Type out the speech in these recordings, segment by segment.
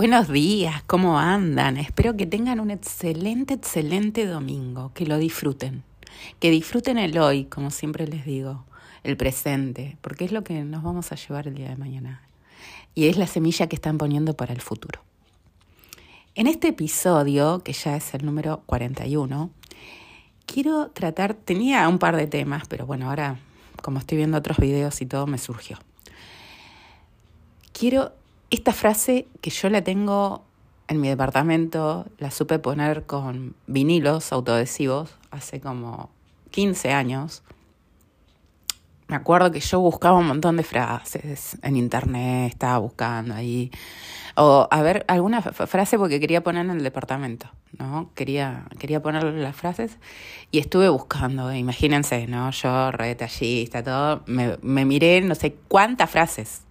Buenos días, ¿cómo andan? Espero que tengan un excelente, excelente domingo, que lo disfruten, que disfruten el hoy, como siempre les digo, el presente, porque es lo que nos vamos a llevar el día de mañana y es la semilla que están poniendo para el futuro. En este episodio, que ya es el número 41, quiero tratar, tenía un par de temas, pero bueno, ahora como estoy viendo otros videos y todo, me surgió. Quiero esta frase que yo la tengo en mi departamento, la supe poner con vinilos autoadhesivos hace como 15 años. Me acuerdo que yo buscaba un montón de frases en internet, estaba buscando ahí. O a ver, alguna frase porque quería poner en el departamento, ¿no? Quería, quería poner las frases y estuve buscando, imagínense, ¿no? Yo, re detallista, todo, me, me miré no sé cuántas frases.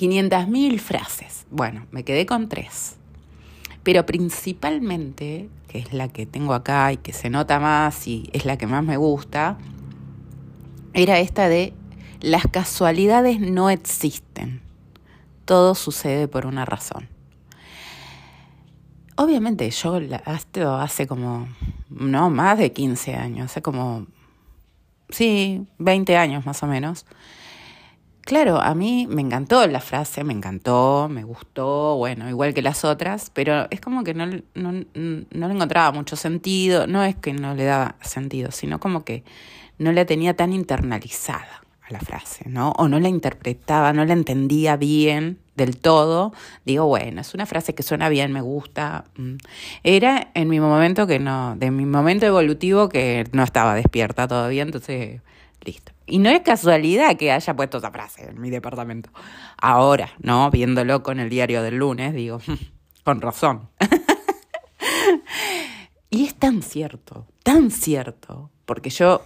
500.000 frases. Bueno, me quedé con tres. Pero principalmente, que es la que tengo acá y que se nota más y es la que más me gusta, era esta de las casualidades no existen. Todo sucede por una razón. Obviamente yo esto hace como, no, más de 15 años, hace como, sí, 20 años más o menos. Claro, a mí me encantó la frase, me encantó, me gustó, bueno, igual que las otras, pero es como que no, no, no le encontraba mucho sentido, no es que no le daba sentido, sino como que no la tenía tan internalizada a la frase, ¿no? O no la interpretaba, no la entendía bien del todo. Digo, bueno, es una frase que suena bien, me gusta. Mm. Era en mi momento que no, de mi momento evolutivo que no estaba despierta todavía, entonces, listo. Y no es casualidad que haya puesto esa frase en mi departamento. Ahora, ¿no? Viéndolo con el diario del lunes, digo, con razón. y es tan cierto, tan cierto, porque yo,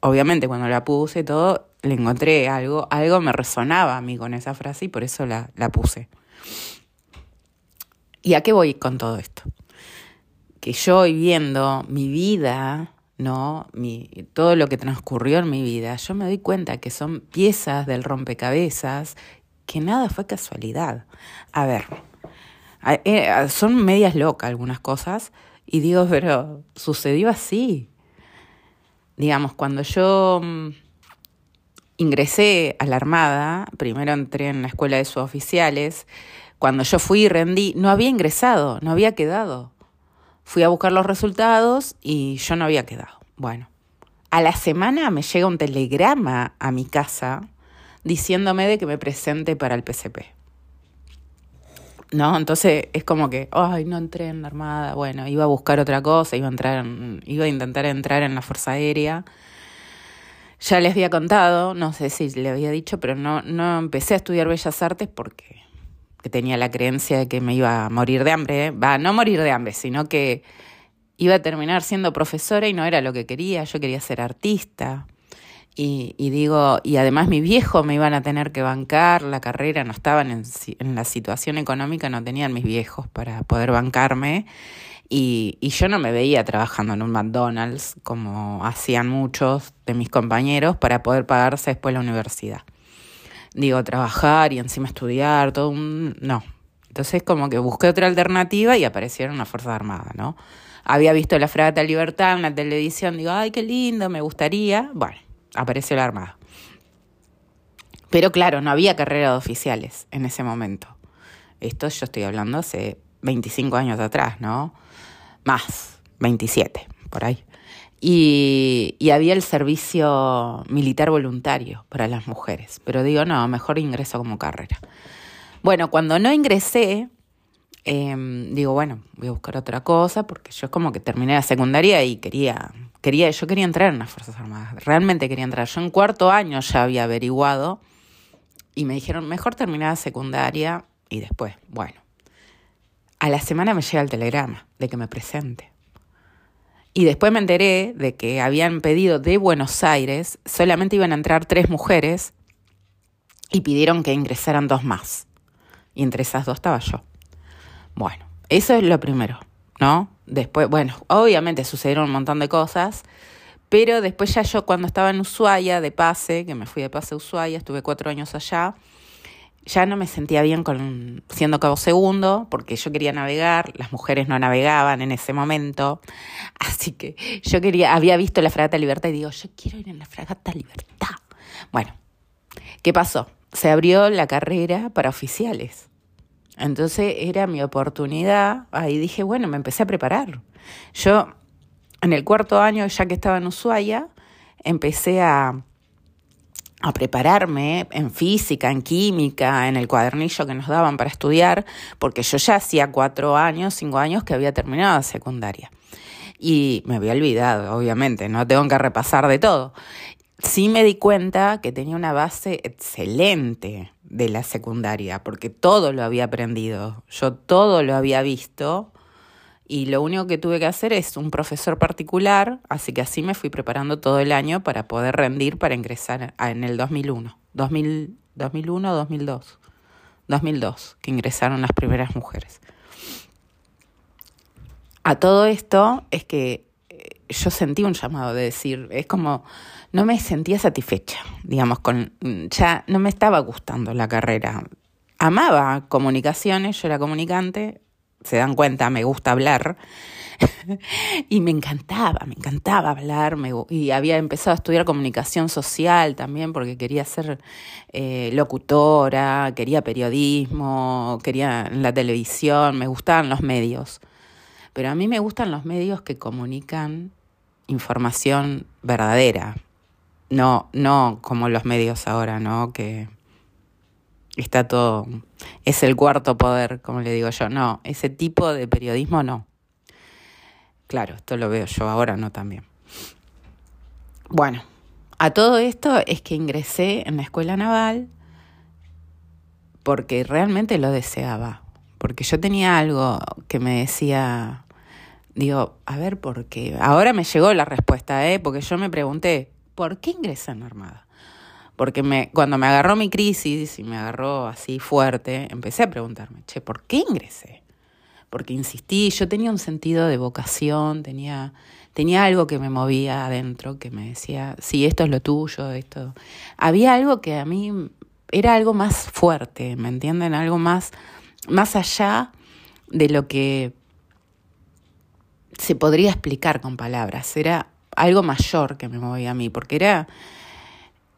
obviamente, cuando la puse todo, le encontré algo, algo me resonaba a mí con esa frase y por eso la, la puse. ¿Y a qué voy con todo esto? Que yo viendo mi vida ¿no? Mi, todo lo que transcurrió en mi vida, yo me doy cuenta que son piezas del rompecabezas, que nada fue casualidad. A ver, eh, son medias locas algunas cosas, y digo, pero sucedió así. Digamos, cuando yo mm, ingresé a la Armada, primero entré en la escuela de suboficiales, cuando yo fui y rendí, no había ingresado, no había quedado. Fui a buscar los resultados y yo no había quedado. Bueno, a la semana me llega un telegrama a mi casa diciéndome de que me presente para el PCP. ¿No? Entonces es como que, ay, no entré en la Armada, bueno, iba a buscar otra cosa, iba a, entrar iba a intentar entrar en la Fuerza Aérea. Ya les había contado, no sé si le había dicho, pero no, no empecé a estudiar Bellas Artes porque que tenía la creencia de que me iba a morir de hambre, va, no morir de hambre, sino que iba a terminar siendo profesora y no era lo que quería, yo quería ser artista. Y, digo, y además mi viejo me iban a tener que bancar la carrera, no estaban en, en la situación económica, no tenían mis viejos para poder bancarme. Y, y, yo no me veía trabajando en un McDonald's como hacían muchos de mis compañeros para poder pagarse después la universidad digo, trabajar y encima estudiar, todo un... No. Entonces como que busqué otra alternativa y aparecieron las Fuerzas Armadas, ¿no? Había visto la Fragata Libertad en la televisión, digo, ay, qué lindo, me gustaría. Bueno, apareció la Armada. Pero claro, no había carrera de oficiales en ese momento. Esto yo estoy hablando hace 25 años atrás, ¿no? Más, 27, por ahí y, había el servicio militar voluntario para las mujeres. Pero digo, no, mejor ingreso como carrera. Bueno, cuando no ingresé, eh, digo, bueno, voy a buscar otra cosa, porque yo como que terminé la secundaria y quería, quería, yo quería entrar en las Fuerzas Armadas, realmente quería entrar. Yo en cuarto año ya había averiguado y me dijeron, mejor terminar la secundaria y después, bueno. A la semana me llega el telegrama de que me presente. Y después me enteré de que habían pedido de Buenos Aires, solamente iban a entrar tres mujeres y pidieron que ingresaran dos más. Y entre esas dos estaba yo. Bueno, eso es lo primero, ¿no? Después, bueno, obviamente sucedieron un montón de cosas, pero después ya yo cuando estaba en Ushuaia de pase, que me fui de pase a Ushuaia, estuve cuatro años allá, ya no me sentía bien con siendo cabo segundo, porque yo quería navegar, las mujeres no navegaban en ese momento, así que yo quería, había visto la fragata Libertad y digo, yo quiero ir en la fragata Libertad. Bueno, ¿qué pasó? Se abrió la carrera para oficiales. Entonces era mi oportunidad, ahí dije, bueno, me empecé a preparar. Yo en el cuarto año, ya que estaba en Ushuaia, empecé a a prepararme en física, en química, en el cuadernillo que nos daban para estudiar, porque yo ya hacía cuatro años, cinco años que había terminado la secundaria. Y me había olvidado, obviamente, no tengo que repasar de todo. Sí me di cuenta que tenía una base excelente de la secundaria, porque todo lo había aprendido, yo todo lo había visto y lo único que tuve que hacer es un profesor particular, así que así me fui preparando todo el año para poder rendir para ingresar en el 2001. 2000, 2001 o 2002. 2002, que ingresaron las primeras mujeres. A todo esto es que eh, yo sentí un llamado de decir, es como, no me sentía satisfecha, digamos, con, ya no me estaba gustando la carrera. Amaba comunicaciones, yo era comunicante, se dan cuenta, me gusta hablar. y me encantaba, me encantaba hablar. y había empezado a estudiar comunicación social también porque quería ser eh, locutora, quería periodismo, quería la televisión, me gustaban los medios. Pero a mí me gustan los medios que comunican información verdadera, no, no como los medios ahora, ¿no? Que está todo, es el cuarto poder, como le digo yo. No, ese tipo de periodismo no. Claro, esto lo veo yo ahora, no también. Bueno, a todo esto es que ingresé en la escuela naval porque realmente lo deseaba, porque yo tenía algo que me decía, digo, a ver, ¿por qué? Ahora me llegó la respuesta, ¿eh? porque yo me pregunté, ¿por qué ingresé en la Armada? Porque me, cuando me agarró mi crisis y me agarró así fuerte, empecé a preguntarme, che, ¿por qué ingresé? Porque insistí, yo tenía un sentido de vocación, tenía, tenía algo que me movía adentro, que me decía, sí, esto es lo tuyo, esto. Había algo que a mí era algo más fuerte, ¿me entienden? Algo más, más allá de lo que se podría explicar con palabras. Era algo mayor que me movía a mí, porque era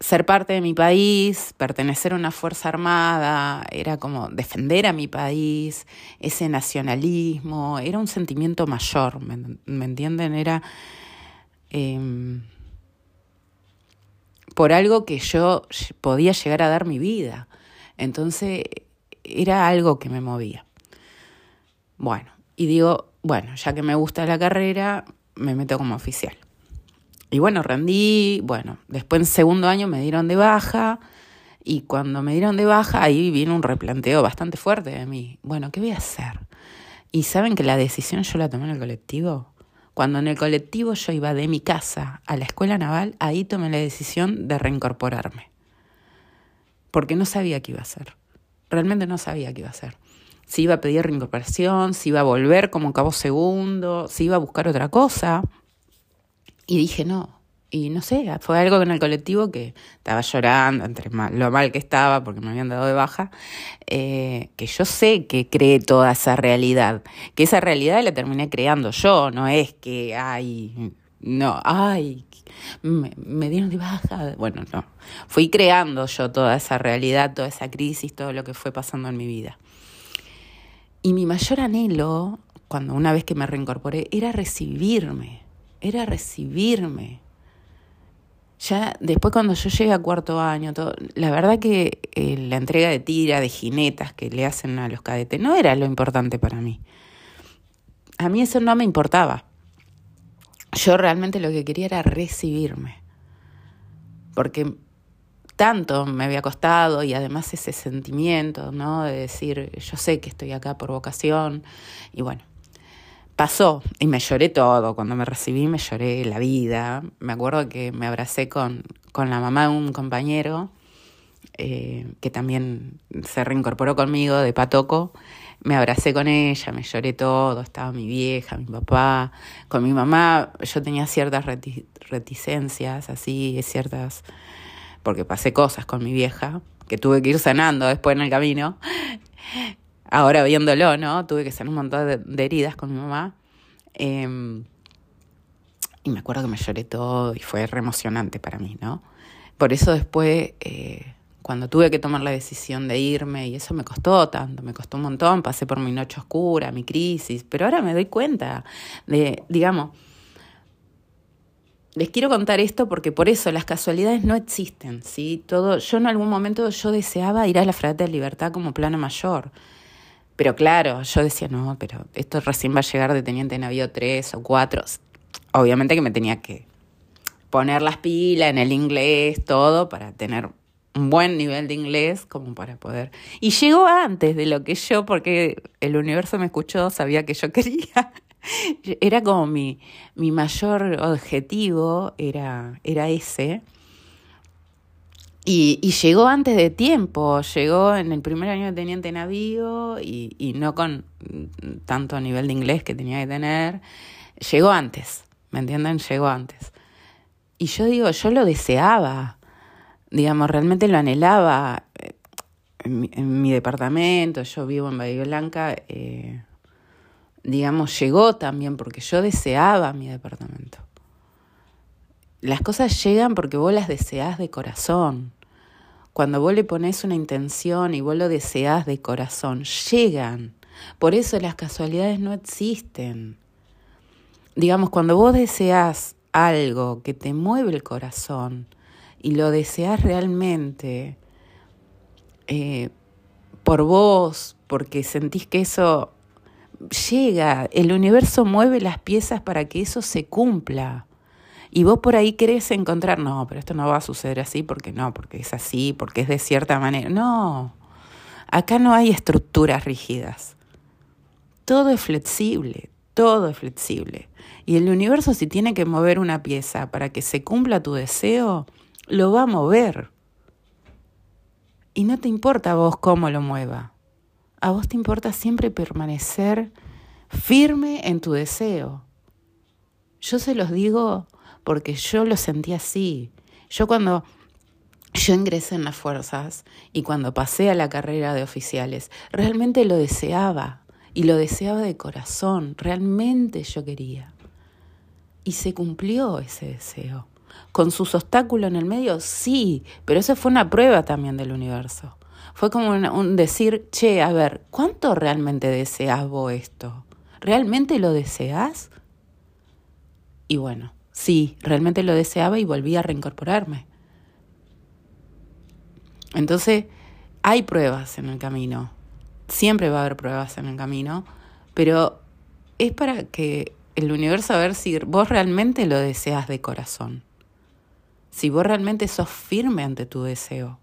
ser parte de mi país, pertenecer a una fuerza armada, era como defender a mi país, ese nacionalismo, era un sentimiento mayor, ¿me, entienden? Era em, por algo que yo podía llegar a dar mi vida. Entonces era algo que me movía. Bueno, y digo, bueno, ya que me gusta la carrera, me meto como oficial. Y bueno, rendí, bueno, después en segundo año me dieron de baja y cuando me dieron de baja ahí vino un replanteo bastante fuerte de mí. Bueno, ¿qué voy a hacer? Y saben que la decisión yo la tomé en el colectivo. Cuando en el colectivo yo iba de mi casa a la escuela naval, ahí tomé la decisión de reincorporarme. Porque no sabía qué iba a hacer. Realmente no sabía qué iba a hacer. Si iba a pedir reincorporación, si iba a volver como cabo segundo, si iba a buscar otra cosa. Y dije, no. Y no sé, fue algo en el colectivo que estaba llorando, entre lo mal que estaba porque me habían dado de baja, eh, que yo sé que creé toda esa realidad, que esa realidad la terminé creando yo, no es que, ay, no, ay, me, me dieron de baja, bueno, no, fui creando yo toda esa realidad, toda esa crisis, todo lo que fue pasando en mi vida. Y mi mayor anhelo, cuando una vez que me reincorporé, era recibirme era recibirme. Ya después cuando yo llegué a cuarto año, todo, la verdad que eh, la entrega de tira, de jinetas que le hacen a los cadetes, no era lo importante para mí. A mí eso no me importaba. Yo realmente lo que quería era recibirme. Porque tanto me había costado y además ese sentimiento, ¿no? De decir, yo sé que estoy acá por vocación y bueno, pasó y me lloré todo. Cuando me recibí me lloré la vida. Me acuerdo que me abracé con, con la mamá de un compañero eh, que también se reincorporó conmigo de Patoco. Me abracé con ella, me lloré todo, estaba mi vieja, mi papá, con mi mamá yo tenía ciertas reticencias, así, ciertas, porque pasé cosas con mi vieja, que tuve que ir sanando después en el camino. Ahora viéndolo, ¿no? Tuve que hacer un montón de, heridas con mi mamá. Em, y me acuerdo que me lloré todo y fue re emocionante para mí, ¿no? Por eso después, eh, cuando tuve que tomar la decisión de irme, y eso me costó tanto, me costó un montón, pasé por mi noche oscura, mi crisis, pero ahora me doy cuenta de, digamos, les quiero contar esto porque por eso las casualidades no existen, ¿sí? Todo, yo en algún momento yo deseaba ir a la Fragata de Libertad como plano mayor. Pero claro, yo decía, no, pero esto recién va a llegar de teniente navío 3 o 4. Obviamente que me tenía que poner las pilas en el inglés, todo, para tener un buen nivel de inglés como para poder. Y llegó antes de lo que yo, porque el universo me escuchó, sabía que yo quería. Era como mi, mi mayor objetivo, era, era ese. Y, y, llegó antes de tiempo, llegó en el primer año de teniente navío y, y no con tanto nivel de inglés que tenía que tener. Llegó antes, ¿me entienden? Llegó antes. Y yo digo, yo lo deseaba, digamos, realmente lo anhelaba. En mi, departamento, yo vivo en Bahía Blanca, eh, digamos, llegó también porque yo deseaba mi departamento. Las cosas llegan porque vos las deseás de corazón. Cuando vos le pones una intención y vos lo deseás de corazón, llegan. Por eso las casualidades no existen. Digamos, cuando vos deseás algo que te mueve el corazón y lo deseas realmente eh, por vos, porque sentís que eso llega, el universo mueve las piezas para que eso se cumpla. Y vos por ahí querés encontrar, no, pero esto no va a suceder así porque no, porque es así, porque es de cierta manera. No, acá no hay estructuras rígidas. Todo es flexible, todo es flexible. Y el universo si tiene que mover una pieza para que se cumpla tu deseo, lo va a mover. Y no te importa a vos cómo lo mueva. A vos te importa siempre permanecer firme en tu deseo. Yo se los digo porque yo lo sentí así. Yo cuando yo ingresé en las fuerzas y cuando pasé a la carrera de oficiales, realmente lo deseaba y lo deseaba de corazón, realmente yo quería. Y se cumplió ese deseo. Con sus obstáculos en el medio, sí, pero eso fue una prueba también del universo. Fue como un, decir, che, a ver, ¿cuánto realmente deseas vos esto? ¿Realmente lo deseas? Y bueno, sí, realmente lo deseaba y volví a reincorporarme. Entonces, hay pruebas en el camino, siempre va a haber pruebas en el camino, pero es para que el universo a ver si vos realmente lo deseas de corazón, si vos realmente sos firme ante tu deseo.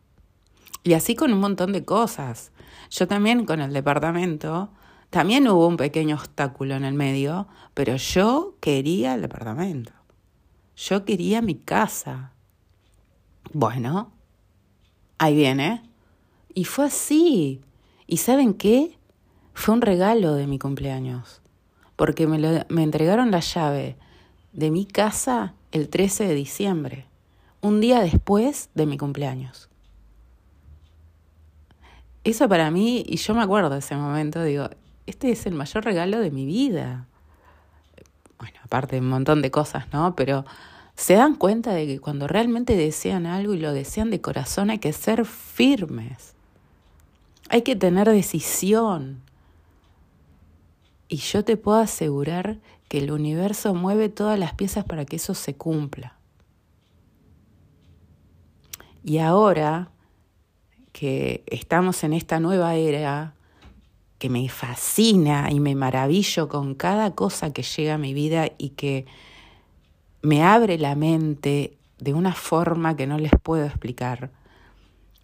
Y así con un montón de cosas. Yo también con el departamento, también hubo un pequeño obstáculo en el medio, pero yo quería el departamento. Yo quería mi casa. Bueno, ahí viene. Y fue así. ¿Y saben qué? Fue un regalo de mi cumpleaños, porque me, me entregaron la llave de mi casa el 13 de diciembre, un día después de mi cumpleaños eso para mí, y yo me acuerdo de ese momento, digo, este es el mayor regalo de mi vida. Bueno, aparte un montón de cosas, ¿no? Pero se dan cuenta de que cuando realmente desean algo y lo desean de corazón hay que ser firmes. Hay que tener decisión. Y yo te puedo asegurar que el universo mueve todas las piezas para que eso se cumpla. Y ahora que estamos en esta nueva era que me fascina y me maravillo con cada cosa que llega a mi vida y que me abre la mente de una forma que no les puedo explicar,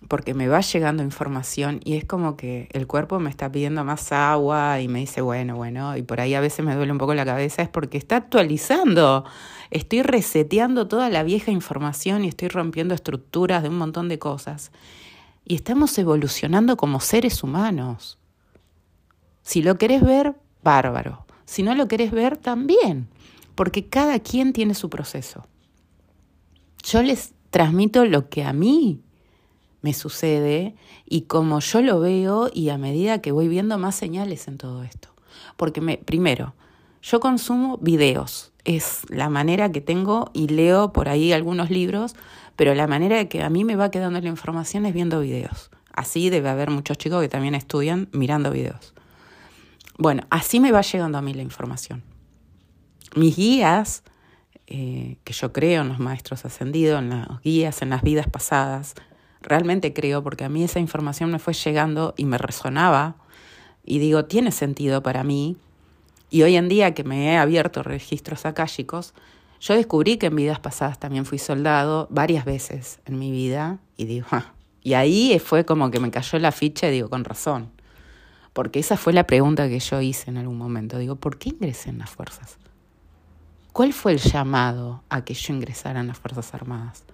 porque me va llegando información y es como que el cuerpo me está pidiendo más agua y me dice, bueno, bueno, y por ahí a veces me duele un poco la cabeza, es porque está actualizando, estoy reseteando toda la vieja información y estoy rompiendo estructuras de un montón de cosas y estamos evolucionando como seres humanos. Si lo querés ver, bárbaro. Si no lo querés ver, también, porque cada quien tiene su proceso. Yo les transmito lo que a mí me sucede y como yo lo veo y a medida que voy viendo más señales en todo esto. Porque me, primero, yo consumo videos, es la manera que tengo y leo por ahí algunos libros, pero la manera que a mí me va quedando la información es viendo videos. Así debe haber muchos chicos que también estudian mirando videos. Bueno, así me va llegando a mí la información. Mis guías, eh, que yo creo en los maestros ascendidos, en los guías, en las vidas pasadas, realmente creo, porque a mí esa información me fue llegando y me resonaba, y digo, tiene sentido para mí. Y hoy en día que me he abierto registros akáshicos, yo descubrí que en vidas pasadas también fui soldado varias veces en mi vida, y digo, ah, y ahí fue como que me cayó la ficha y digo, con razón. Porque esa fue la pregunta que yo hice en algún momento. Digo, ¿por qué ingresé en las fuerzas? ¿Cuál fue el llamado a que yo ingresara en las Fuerzas Armadas?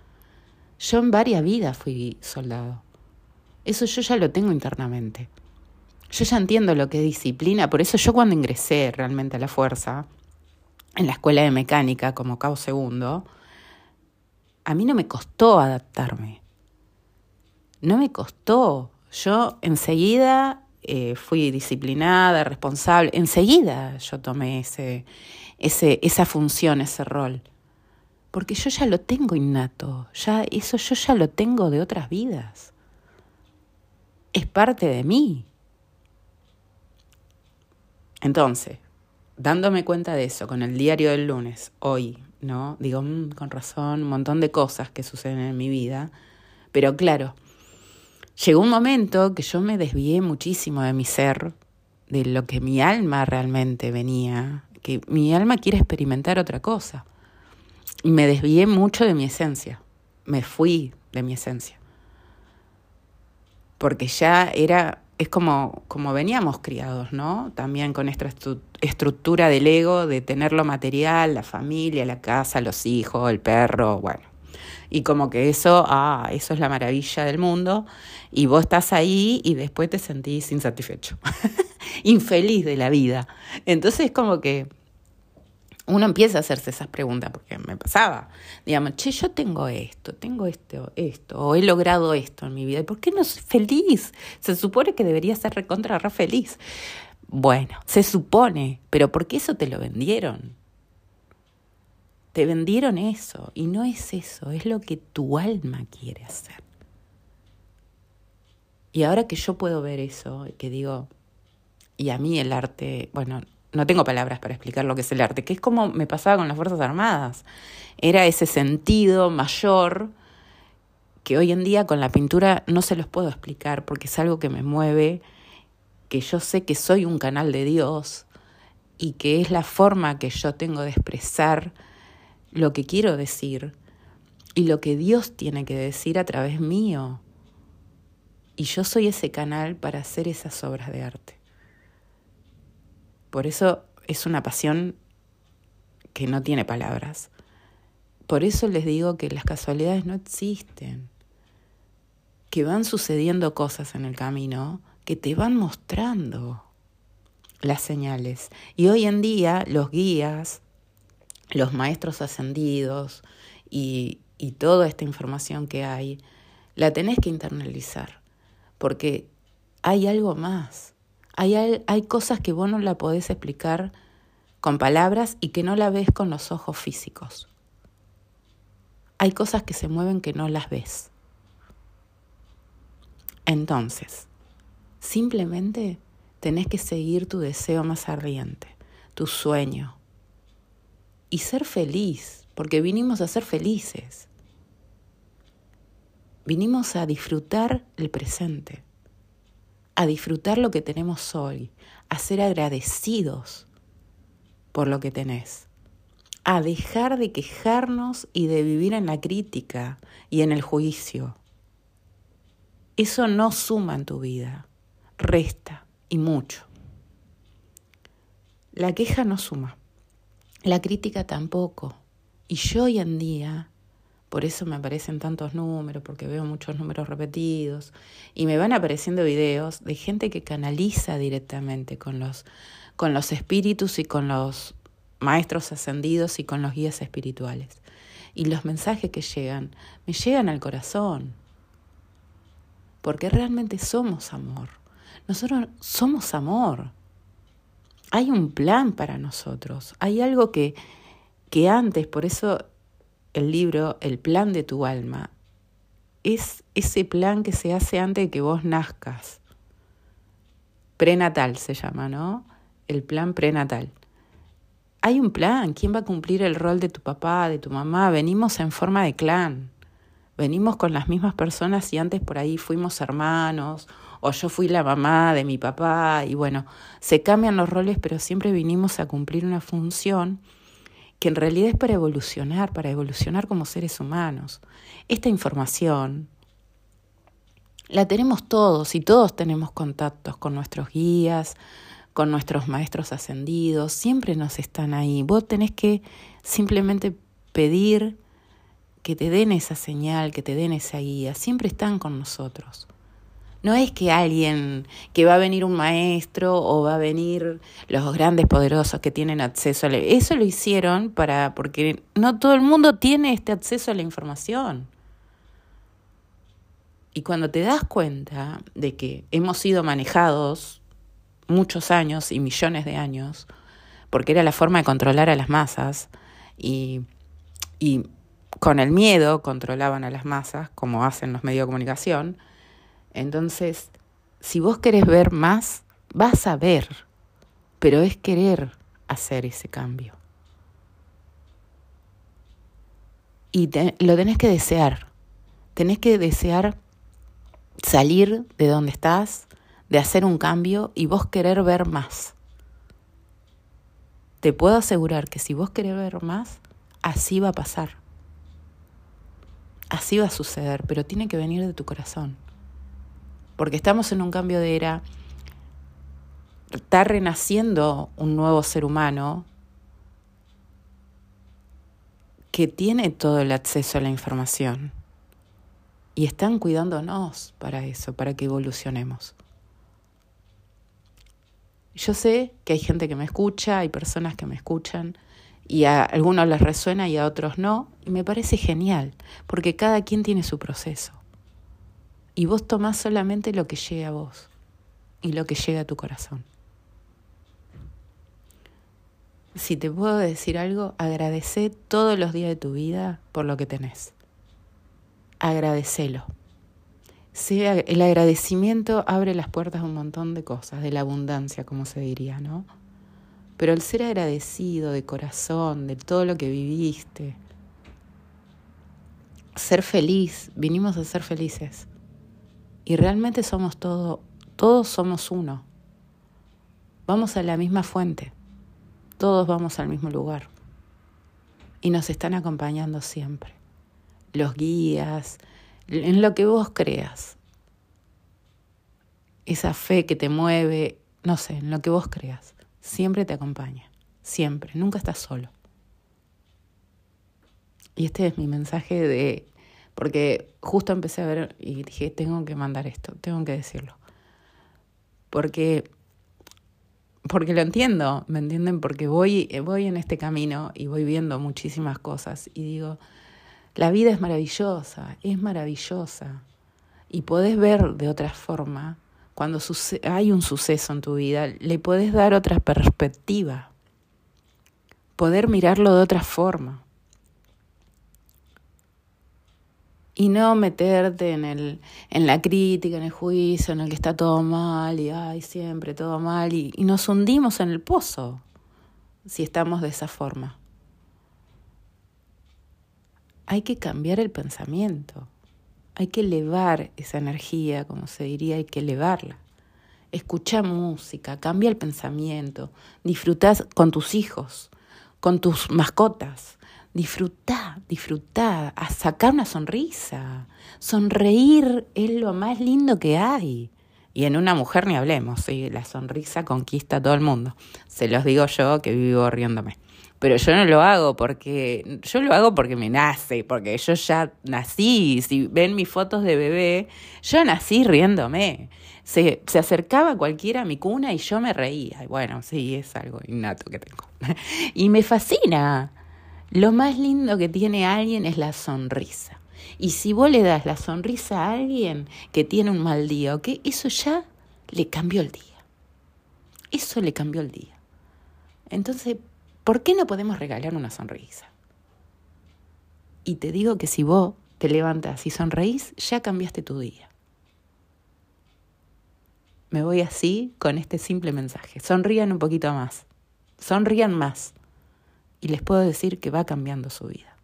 Yo en varias vidas fui soldado. Eso yo ya lo tengo internamente. Yo ya entiendo lo que es disciplina, por eso yo cuando ingresé realmente a la fuerza, en la escuela de mecánica como cabo segundo, a mí no me costó adaptarme. No me costó. Yo enseguida eh, fui disciplinada, responsable. Enseguida yo tomé ese, ese, esa función, ese rol. Porque yo ya lo tengo innato, ya, eso yo ya lo tengo de otras vidas. Es parte de mí. Entonces, dándome cuenta de eso con el diario del lunes, hoy, ¿no? Digo, mm, con razón, un montón de cosas que suceden en mi vida, pero claro, llegó un momento que yo me desvié muchísimo de mi ser, de lo que mi alma realmente venía, que mi alma quiere experimentar otra cosa. Y me desvié mucho de mi esencia, me fui de mi esencia. Porque ya era, es como, como veníamos criados, ¿no? También con esta estructura del ego, de tener lo material, la familia, la casa, los hijos, el perro, bueno y como que eso, ah, eso es la maravilla del mundo, y vos estás ahí y después te sentís insatisfecho, infeliz de la vida. Entonces como que uno empieza a hacerse esas preguntas, porque me pasaba, digamos, che, yo tengo esto, tengo esto, esto, o he logrado esto en mi vida, ¿y por qué no soy feliz? Se supone que debería ser recontra re feliz. Bueno, se supone, pero ¿por qué eso te lo vendieron? Te vendieron eso y no es eso, es lo que tu alma quiere hacer. Y ahora que yo puedo ver eso, que digo, y a mí el arte, bueno, no tengo palabras para explicar lo que es el arte, que es como me pasaba con las Fuerzas Armadas. Era ese sentido mayor que hoy en día con la pintura no se los puedo explicar porque es algo que me mueve, que yo sé que soy un canal de Dios y que es la forma que yo tengo de expresar lo que quiero decir y lo que Dios tiene que decir a través mío. Y yo soy ese canal para hacer esas obras de arte. Por eso es una pasión que no tiene palabras. Por eso les digo que las casualidades no existen, que van sucediendo cosas en el camino que te van mostrando las señales. Y hoy en día los guías, los maestros ascendidos y, y toda esta información que hay, la tenés que internalizar, porque hay algo más. Hay, hay cosas que vos no la podés explicar con palabras y que no la ves con los ojos físicos. Hay cosas que se mueven que no las ves. Entonces, simplemente tenés que seguir tu deseo más ardiente, tu sueño, y ser feliz, porque vinimos a ser felices. Vinimos a disfrutar el presente, a disfrutar lo que tenemos hoy, a ser agradecidos por lo que tenés, a dejar de quejarnos y de vivir en la crítica y en el juicio. Eso no suma en tu vida, resta y mucho. La queja no suma. La crítica tampoco. Y yo hoy en día, por eso me aparecen tantos números, porque veo muchos números repetidos, y me van apareciendo videos de gente que canaliza directamente con los, con los espíritus y con los maestros ascendidos y con los guías espirituales. Y los mensajes que llegan, me llegan al corazón. porque realmente somos amor. Nosotros somos amor. Hay un plan para nosotros. Hay algo que, que antes, por eso el libro, el plan de tu alma, es ese plan que se hace antes de que vos nazcas. Prenatal se llama, ¿no? El plan prenatal. Hay un plan. ¿Quién va a cumplir el rol de tu papá, de tu mamá? Venimos en forma de clan. Venimos con las mismas personas y antes por ahí fuimos hermanos o yo fui la mamá de mi papá y bueno, se cambian los roles, pero siempre vinimos a cumplir una función que en realidad es para evolucionar, para evolucionar como seres humanos. Esta información la tenemos todos y todos tenemos contactos con nuestros guías, con nuestros maestros ascendidos, siempre nos están ahí. Vos tenés que simplemente pedir que te den esa señal, que te den esa guía, siempre están con nosotros. No es que alguien, que va a venir un maestro o va a venir los grandes poderosos que tienen acceso a la... Eso lo hicieron para, porque no todo el mundo tiene este acceso a la información. Y cuando te das cuenta de que hemos sido manejados muchos años y millones de años, porque era la forma de controlar a las masas, y, y con el miedo controlaban a las masas, como hacen los medios de comunicación, entonces, si vos querés ver más, vas a ver, pero es querer hacer ese cambio. Y lo tenés que desear. Tenés que desear salir de donde estás, de hacer un cambio y vos querer ver más. Te puedo asegurar que si vos querés ver más, así va a pasar. Así va a suceder, pero tiene que venir de tu corazón porque estamos en un cambio de era, está renaciendo un nuevo ser humano que tiene todo el acceso a la información y están cuidándonos para eso, para que evolucionemos. Yo sé que hay gente que me escucha, hay personas que me escuchan y a algunos les resuena y a otros no, y me parece genial, porque cada quien tiene su proceso y vos tomás solamente lo que llega a vos y lo que llega a tu corazón. Si te puedo decir algo, agradece todos los días de tu vida por lo que tenés. Agradecelo. el agradecimiento abre las puertas a un montón de cosas, de la abundancia, como se diría, ¿no? Pero el ser agradecido de corazón, de todo lo que viviste, ser feliz, vinimos a ser felices. Y realmente somos todo, todos somos uno. Vamos a la misma fuente, todos vamos al mismo lugar. Y nos están acompañando siempre. Los guías, en lo que vos creas. Esa fe que te mueve, no sé, en lo que vos creas. Siempre te acompaña, siempre, nunca estás solo. Y este es mi mensaje de porque justo empecé a ver y dije, tengo que mandar esto, tengo que decirlo. Porque, porque lo entiendo, ¿me entienden? Porque voy, voy en este camino y voy viendo muchísimas cosas y digo, la vida es maravillosa, es maravillosa. Y podés ver de otra forma, cuando hay un suceso en tu vida, le podés dar otra perspectiva, poder mirarlo de otra forma. Y no meterte en, el, en la crítica, en el juicio, en el que está todo mal y ay, siempre todo mal y, y nos hundimos en el pozo si estamos de esa forma. Hay que cambiar el pensamiento, hay que elevar esa energía, como se diría, hay que elevarla. Escucha música, cambia el pensamiento, disfruta con tus hijos, con tus mascotas, Disfrutá, disfrutá, a sacar una sonrisa. Sonreír es lo más lindo que hay. Y en una mujer ni hablemos, la sonrisa conquista a todo el mundo. Se los digo yo que vivo riéndome. Pero yo no lo hago porque, yo lo hago porque me nace, porque yo ya nací. Si ven mis fotos de bebé, yo nací riéndome. Se, se acercaba cualquiera a mi cuna y yo me reía. Bueno, sí, es algo innato que tengo. y me fascina. Lo más lindo que tiene alguien es la sonrisa. Y si vos le das la sonrisa a alguien que tiene un mal día, ¿ok? Eso ya le cambió el día. Eso le cambió el día. Entonces, ¿por qué no podemos regalar una sonrisa? Y te digo que si vos te levantas y sonreís, ya cambiaste tu día. Me voy así con este simple mensaje. Sonrían un poquito más. Sonrían más. Y les puedo decir que va cambiando su vida.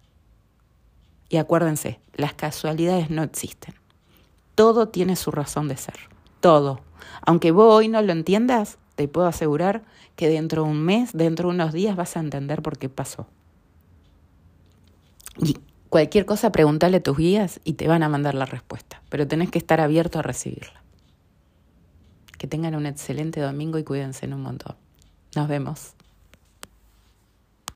Y acuérdense, las casualidades no existen. Todo tiene su razón de ser. Todo. Aunque vos hoy no lo entiendas, te puedo asegurar que dentro de un mes, dentro de unos días vas a entender por qué pasó. Y cualquier cosa, pregúntale a tus guías y te van a mandar la respuesta. Pero tenés que estar abierto a recibirla. Que tengan un excelente domingo y cuídense en un montón. Nos vemos.